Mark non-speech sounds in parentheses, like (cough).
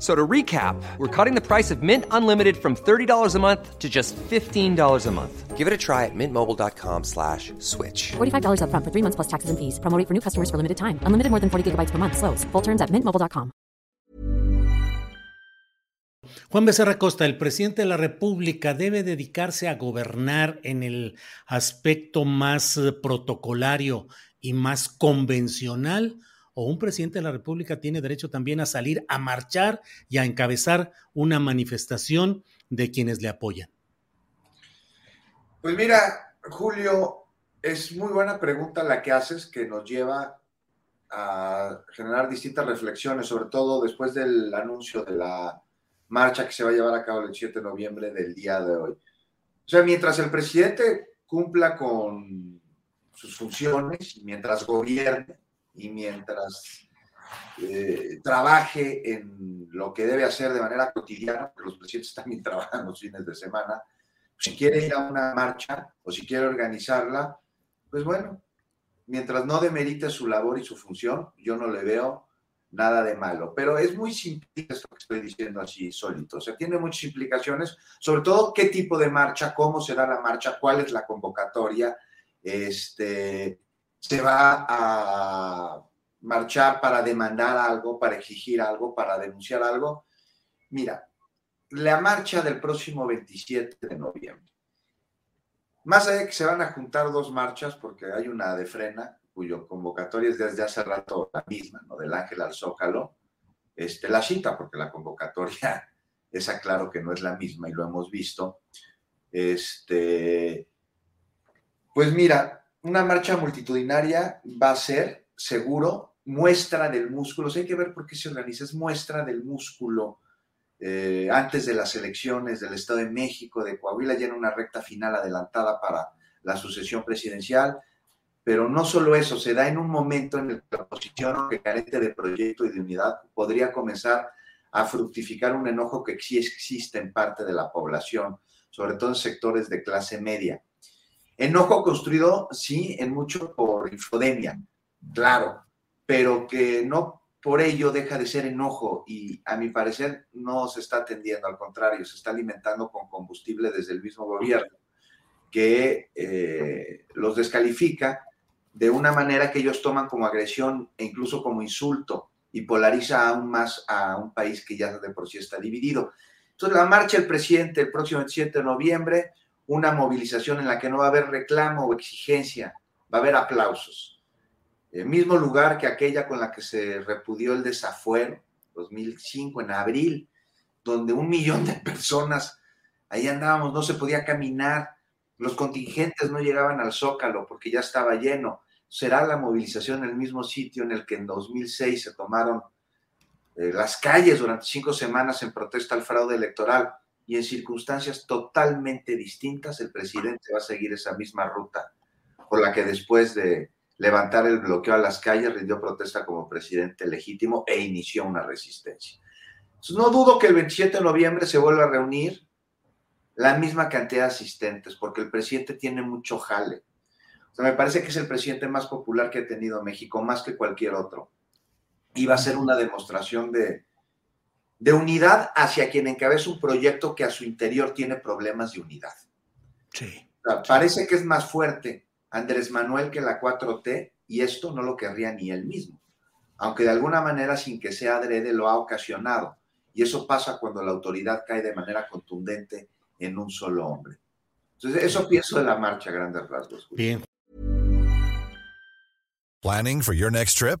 So to recap, we're cutting the price of Mint Unlimited from $30 a month to just $15 a month. Give it a try at mintmobile.com slash switch. $45 upfront for three months plus taxes and fees. Promoting for new customers for limited time. Unlimited more than 40 gigabytes per month. Slows. Full terms at mintmobile.com. Juan Becerra Costa, el presidente de la República debe dedicarse a gobernar en el aspecto más eh, protocolario y más convencional o un presidente de la República tiene derecho también a salir a marchar y a encabezar una manifestación de quienes le apoyan? Pues mira, Julio, es muy buena pregunta la que haces que nos lleva a generar distintas reflexiones, sobre todo después del anuncio de la marcha que se va a llevar a cabo el 7 de noviembre del día de hoy. O sea, mientras el presidente cumpla con sus funciones y mientras gobierne, y mientras eh, trabaje en lo que debe hacer de manera cotidiana, porque los presidentes también trabajan los fines de semana, si quiere ir a una marcha o si quiere organizarla, pues bueno, mientras no demerite su labor y su función, yo no le veo nada de malo. Pero es muy simple esto que estoy diciendo así solito. O sea, tiene muchas implicaciones, sobre todo qué tipo de marcha, cómo será la marcha, cuál es la convocatoria, este, se va a marchar para demandar algo, para exigir algo, para denunciar algo. Mira, la marcha del próximo 27 de noviembre. Más allá de que se van a juntar dos marchas, porque hay una de frena, cuyo convocatoria es desde hace rato la misma, ¿no? Del Ángel al Zócalo, este, la cita, porque la convocatoria, (laughs) esa claro que no es la misma y lo hemos visto. Este, pues mira, una marcha multitudinaria va a ser, seguro, muestra del músculo. hay que ver por qué se organiza. Es muestra del músculo eh, antes de las elecciones del Estado de México, de Coahuila, ya en una recta final adelantada para la sucesión presidencial. Pero no solo eso, se da en un momento en el que la oposición, que carece de proyecto y de unidad, podría comenzar a fructificar un enojo que sí existe en parte de la población, sobre todo en sectores de clase media. Enojo construido, sí, en mucho por infodemia, claro, pero que no por ello deja de ser enojo y a mi parecer no se está atendiendo, al contrario, se está alimentando con combustible desde el mismo gobierno, que eh, los descalifica de una manera que ellos toman como agresión e incluso como insulto y polariza aún más a un país que ya de por sí está dividido. Entonces, la marcha del presidente el próximo 27 de noviembre una movilización en la que no va a haber reclamo o exigencia, va a haber aplausos. El mismo lugar que aquella con la que se repudió el desafuero, 2005, en abril, donde un millón de personas, ahí andábamos, no se podía caminar, los contingentes no llegaban al zócalo porque ya estaba lleno. Será la movilización en el mismo sitio en el que en 2006 se tomaron eh, las calles durante cinco semanas en protesta al fraude electoral y en circunstancias totalmente distintas el presidente va a seguir esa misma ruta por la que después de levantar el bloqueo a las calles rindió protesta como presidente legítimo e inició una resistencia. no dudo que el 27 de noviembre se vuelva a reunir la misma cantidad de asistentes porque el presidente tiene mucho jale. Me parece que es el presidente más popular que ha tenido México, más que cualquier otro. Y va a ser una demostración de, de unidad hacia quien encabeza un proyecto que a su interior tiene problemas de unidad. Sí. parece que es más fuerte Andrés Manuel que la 4T y esto no lo querría ni él mismo, aunque de alguna manera sin que sea adrede lo ha ocasionado Y eso pasa cuando la autoridad cae de manera contundente en un solo hombre. Entonces, eso pienso de la marcha, grandes rasgos. Bien. Planning for your next trip?